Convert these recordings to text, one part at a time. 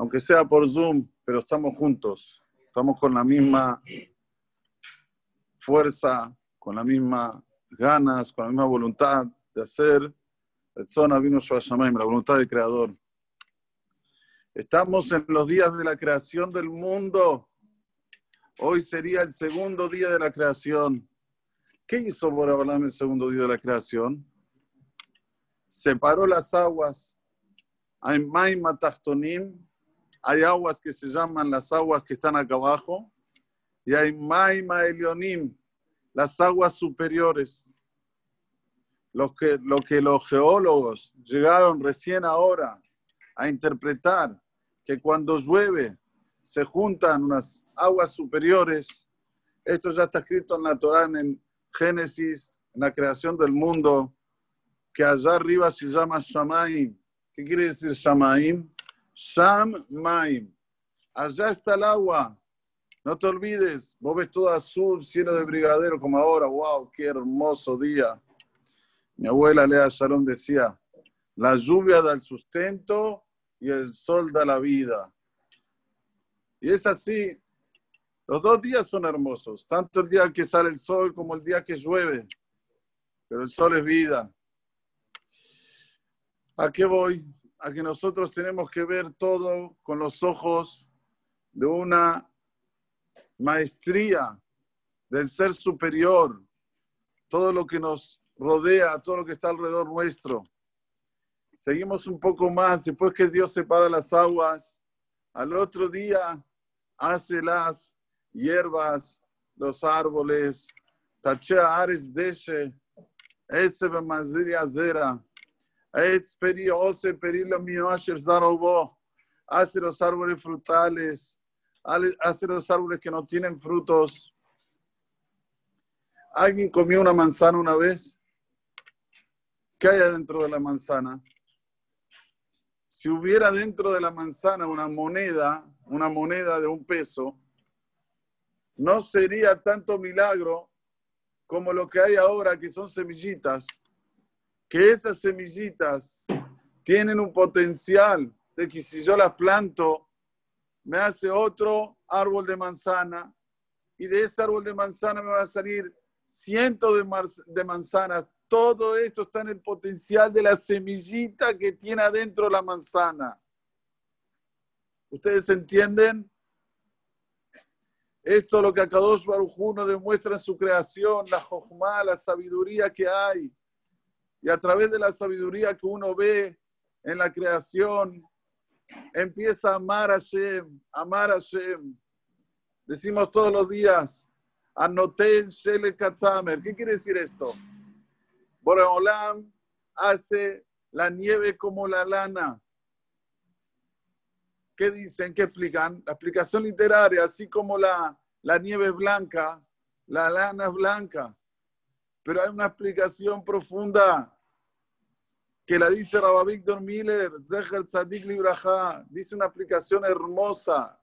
aunque sea por Zoom, pero estamos juntos, estamos con la misma fuerza, con las mismas ganas, con la misma voluntad de hacer zona vino la voluntad del Creador. Estamos en los días de la creación del mundo. Hoy sería el segundo día de la creación. ¿Qué hizo Borabalam el segundo día de la creación? Separó las aguas. Hay Maima hay aguas que se llaman las aguas que están acá abajo, y hay Maima Elionim, las aguas superiores. Lo que, lo que los geólogos llegaron recién ahora a interpretar, que cuando llueve se juntan unas aguas superiores. Esto ya está escrito en la Torah, en Génesis, en la creación del mundo, que allá arriba se llama Shamaim. ¿Qué quiere decir Shamaim? Sham Maim. Allá está el agua. No te olvides, vos ves todo azul, cielo de brigadero como ahora. ¡Wow! ¡Qué hermoso día! Mi abuela Lea Sharon decía: La lluvia da el sustento y el sol da la vida. Y es así. Los dos días son hermosos, tanto el día que sale el sol como el día que llueve. Pero el sol es vida. ¿A qué voy? A que nosotros tenemos que ver todo con los ojos de una maestría del ser superior, todo lo que nos rodea, todo lo que está alrededor nuestro. Seguimos un poco más, después que Dios separa las aguas, al otro día hace las hierbas, los árboles, tachea ares deshe, ese azera, Hace los árboles frutales, hace los árboles que no tienen frutos. ¿Alguien comió una manzana una vez? ¿Qué hay dentro de la manzana? Si hubiera dentro de la manzana una moneda, una moneda de un peso, no sería tanto milagro como lo que hay ahora, que son semillitas que esas semillitas tienen un potencial de que si yo las planto, me hace otro árbol de manzana y de ese árbol de manzana me van a salir cientos de, manzanas. Todo esto está en el potencial de la semillita que tiene adentro la manzana. ¿Ustedes entienden? Esto es lo que Akadosh Baruj nos demuestra en su creación, la jojma, la sabiduría que hay y a través de la sabiduría que uno ve en la creación, empieza a amar a Hashem, amar a Hashem. Decimos todos los días, anoten Shele Katzamer. ¿Qué quiere decir esto? Boreolam hace la nieve como la lana. ¿Qué dicen? ¿Qué explican? La explicación literaria, así como la, la nieve es blanca, la lana es blanca pero hay una explicación profunda que la dice Rabba Víctor Miller, Zeher Tzadik Libraja, dice una explicación hermosa.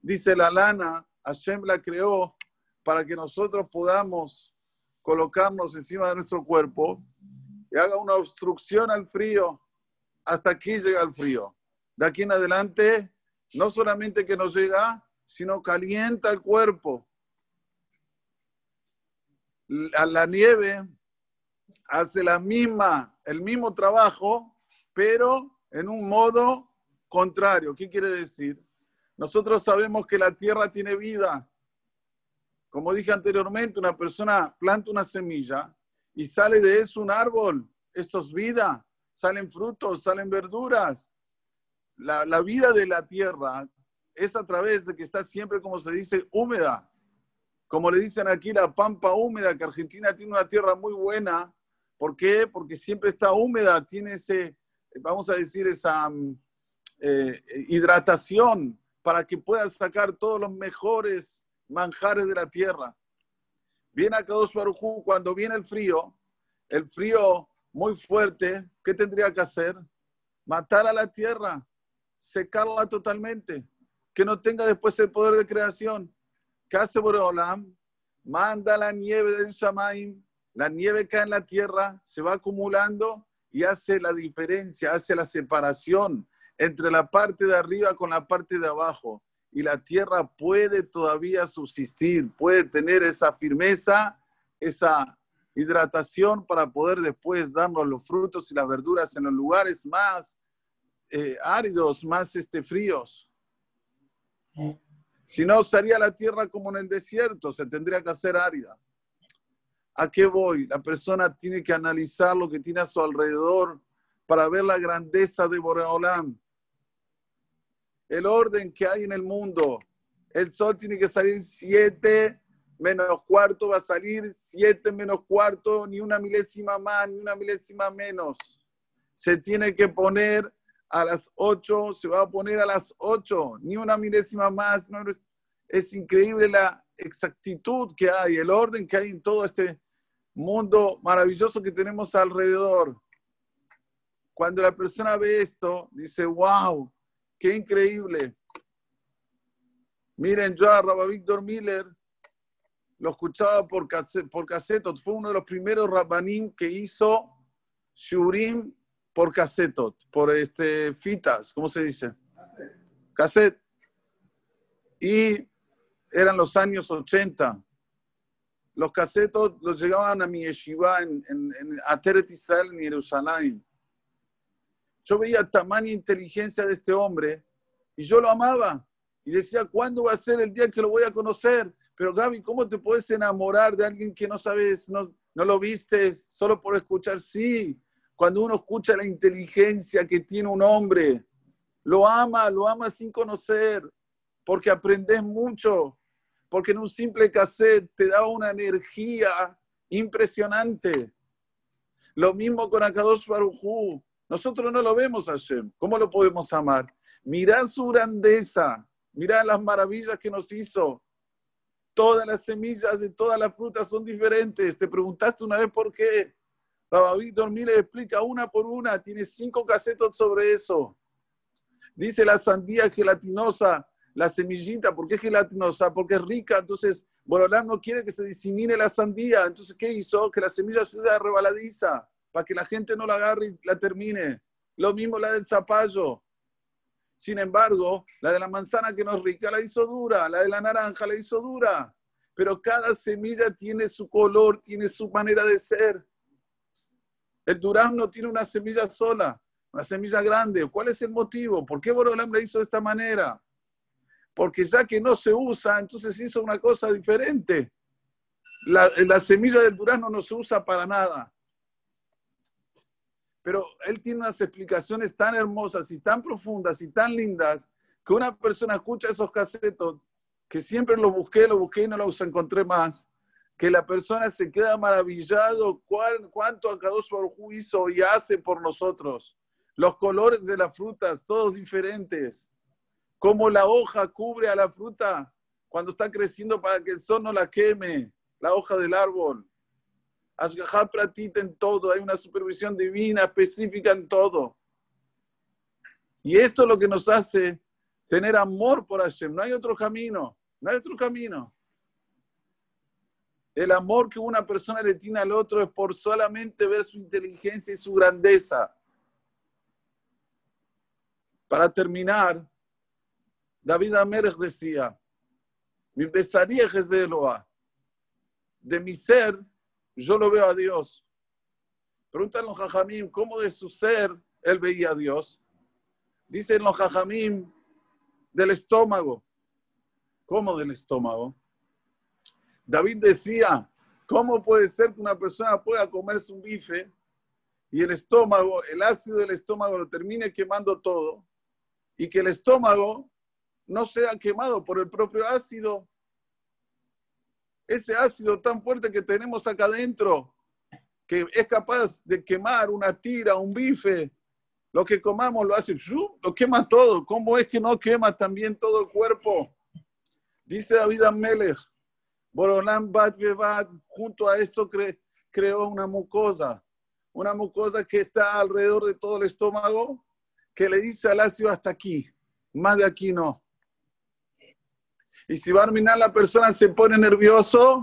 Dice la lana, Hashem la creó para que nosotros podamos colocarnos encima de nuestro cuerpo y haga una obstrucción al frío. Hasta aquí llega el frío. De aquí en adelante, no solamente que nos llega, sino calienta el cuerpo la nieve hace la misma, el mismo trabajo, pero en un modo contrario. ¿Qué quiere decir? Nosotros sabemos que la tierra tiene vida. Como dije anteriormente, una persona planta una semilla y sale de eso un árbol. Esto es vida. Salen frutos, salen verduras. La, la vida de la tierra es a través de que está siempre, como se dice, húmeda como le dicen aquí, la pampa húmeda, que Argentina tiene una tierra muy buena. ¿Por qué? Porque siempre está húmeda, tiene ese, vamos a decir, esa mm, eh, hidratación para que pueda sacar todos los mejores manjares de la tierra. Viene acá dos cuando viene el frío, el frío muy fuerte, ¿qué tendría que hacer? Matar a la tierra, secarla totalmente, que no tenga después el poder de creación. ¿Qué hace Boreolam? Manda la nieve del Shamaim, la nieve cae en la tierra, se va acumulando y hace la diferencia, hace la separación entre la parte de arriba con la parte de abajo. Y la tierra puede todavía subsistir, puede tener esa firmeza, esa hidratación para poder después darnos los frutos y las verduras en los lugares más eh, áridos, más este, fríos. Si no, estaría la tierra como en el desierto, se tendría que hacer árida. ¿A qué voy? La persona tiene que analizar lo que tiene a su alrededor para ver la grandeza de Boreolam. El orden que hay en el mundo. El sol tiene que salir siete menos cuarto, va a salir siete menos cuarto, ni una milésima más, ni una milésima menos. Se tiene que poner a las 8, se va a poner a las 8, ni una milésima más. No, es, increíble la exactitud que hay, el orden que hay en todo este mundo maravilloso que tenemos alrededor. Cuando la persona ve esto, dice, wow, qué increíble. Miren, yo a Rabba Víctor Miller lo escuchaba por cassette, por cassette, fue uno de los primeros rabanim que hizo shurim por casetot, por este, fitas, ¿cómo se dice? Cassette. Y eran los años 80. Los casetos los llegaban a mi yeshiva en, en, en Ateret Israel, en Jerusalén. Yo veía tamaña inteligencia de este hombre y yo lo amaba. Y decía, ¿cuándo va a ser el día que lo voy a conocer? Pero Gaby, ¿cómo te puedes enamorar de alguien que no sabes, no, no lo viste solo por escuchar? Sí, cuando uno escucha la inteligencia que tiene un hombre, lo ama, lo ama sin conocer, porque aprendes mucho, porque en un simple cassette te da una energía impresionante. Lo mismo con Akadosh. Nosotros no lo vemos a Hashem. ¿Cómo lo podemos amar? Mirá su grandeza, mirá las maravillas que nos hizo. Todas las semillas de todas las frutas son diferentes. Te preguntaste una vez por qué. Víctor Miller explica una por una, tiene cinco casetos sobre eso. Dice la sandía gelatinosa, la semillita, ¿por qué gelatinosa? Porque es rica, entonces Borolán no quiere que se disimine la sandía, entonces ¿qué hizo? Que la semilla sea rebaladiza, para que la gente no la agarre y la termine. Lo mismo la del zapallo. Sin embargo, la de la manzana que no es rica la hizo dura, la de la naranja la hizo dura. Pero cada semilla tiene su color, tiene su manera de ser. El durazno tiene una semilla sola, una semilla grande. ¿Cuál es el motivo? ¿Por qué Borolam la hizo de esta manera? Porque ya que no se usa, entonces hizo una cosa diferente. La, la semilla del durazno no se usa para nada. Pero él tiene unas explicaciones tan hermosas y tan profundas y tan lindas que una persona escucha esos casetos que siempre los busqué, los busqué y no los encontré más que la persona se queda maravillado cuánto Akadosh Baruj hizo y hace por nosotros. Los colores de las frutas, todos diferentes. Cómo la hoja cubre a la fruta cuando está creciendo para que el sol no la queme, la hoja del árbol. Ashgaha Pratita en todo, hay una supervisión divina específica en todo. Y esto es lo que nos hace tener amor por Hashem. No hay otro camino, no hay otro camino. El amor que una persona le tiene al otro es por solamente ver su inteligencia y su grandeza. Para terminar, David Amérez decía, mi besaría es de Eloa. De mi ser, yo lo veo a Dios. Pregúntale los Jajamim, ¿cómo de su ser él veía a Dios? Dicen los Jajamim, del estómago. ¿Cómo del estómago? David decía, ¿cómo puede ser que una persona pueda comerse un bife y el estómago, el ácido del estómago lo termine quemando todo y que el estómago no sea quemado por el propio ácido? Ese ácido tan fuerte que tenemos acá adentro, que es capaz de quemar una tira, un bife, lo que comamos lo hace, lo quema todo. ¿Cómo es que no quema también todo el cuerpo? Dice David Amelech, Borolam Bat junto a esto creó una mucosa, una mucosa que está alrededor de todo el estómago, que le dice al ácido hasta aquí, más de aquí no. Y si va a terminar la persona se pone nervioso,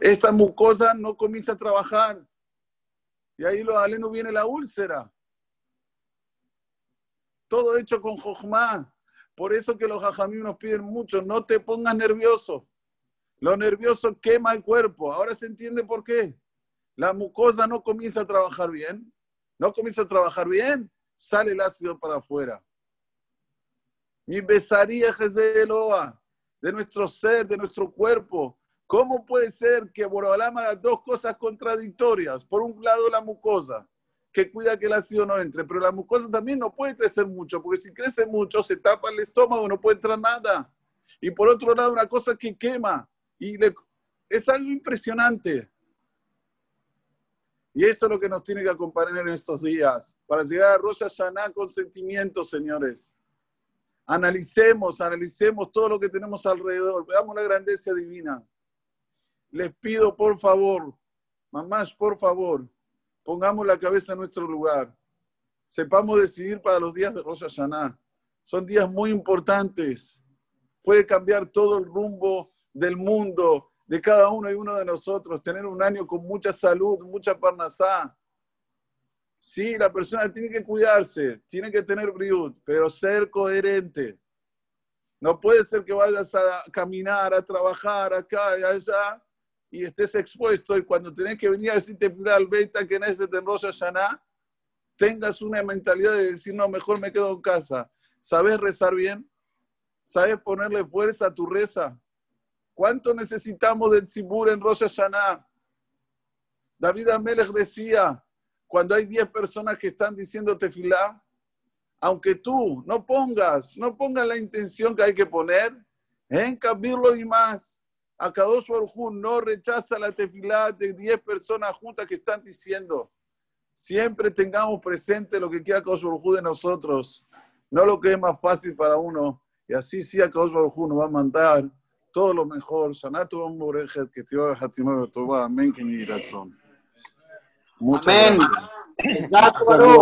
esta mucosa no comienza a trabajar. Y ahí lo aleno viene la úlcera. todo hecho con Jochma. Por eso que los jajamí nos piden mucho, no te pongas nervioso. Lo nervioso quema el cuerpo. Ahora se entiende por qué. La mucosa no comienza a trabajar bien. No comienza a trabajar bien, sale el ácido para afuera. Mi besaría Jezeloa, de nuestro ser, de nuestro cuerpo. ¿Cómo puede ser que Borobalam haga dos cosas contradictorias? Por un lado, la mucosa, que cuida que el ácido no entre, pero la mucosa también no puede crecer mucho, porque si crece mucho se tapa el estómago, no puede entrar nada. Y por otro lado, una cosa que quema, y es algo impresionante. Y esto es lo que nos tiene que acompañar en estos días, para llegar a Rosh Hashanah con sentimientos, señores. Analicemos, analicemos todo lo que tenemos alrededor, veamos la grandeza divina. Les pido, por favor, mamás, por favor, pongamos la cabeza en nuestro lugar. Sepamos decidir para los días de Rosh Hashanah. Son días muy importantes. Puede cambiar todo el rumbo del mundo, de cada uno y uno de nosotros, tener un año con mucha salud, mucha parnasá. Sí, la persona tiene que cuidarse, tiene que tener briud, pero ser coherente. No puede ser que vayas a caminar, a trabajar acá y allá y estés expuesto y cuando tenés que venir a decirte al beta que en ese te enrolla tengas una mentalidad de decir, no, mejor me quedo en casa. ¿Sabes rezar bien? ¿Sabes ponerle fuerza a tu reza? ¿Cuánto necesitamos del Tzibur en Rosh Hashanah? David Amelech decía, cuando hay 10 personas que están diciendo tefilá, aunque tú no pongas, no pongas la intención que hay que poner, en cambiarlo y más, a Kadosh no rechaza la tefilá de 10 personas juntas que están diciendo, siempre tengamos presente lo que quiera Kadosh de nosotros, no lo que es más fácil para uno, y así sí a Kadosh nos va a mandar todo lo mejor. Shana Tova Morejet, que te va a Hatimah. Amén, que ni razón. Muchas Amén. gracias.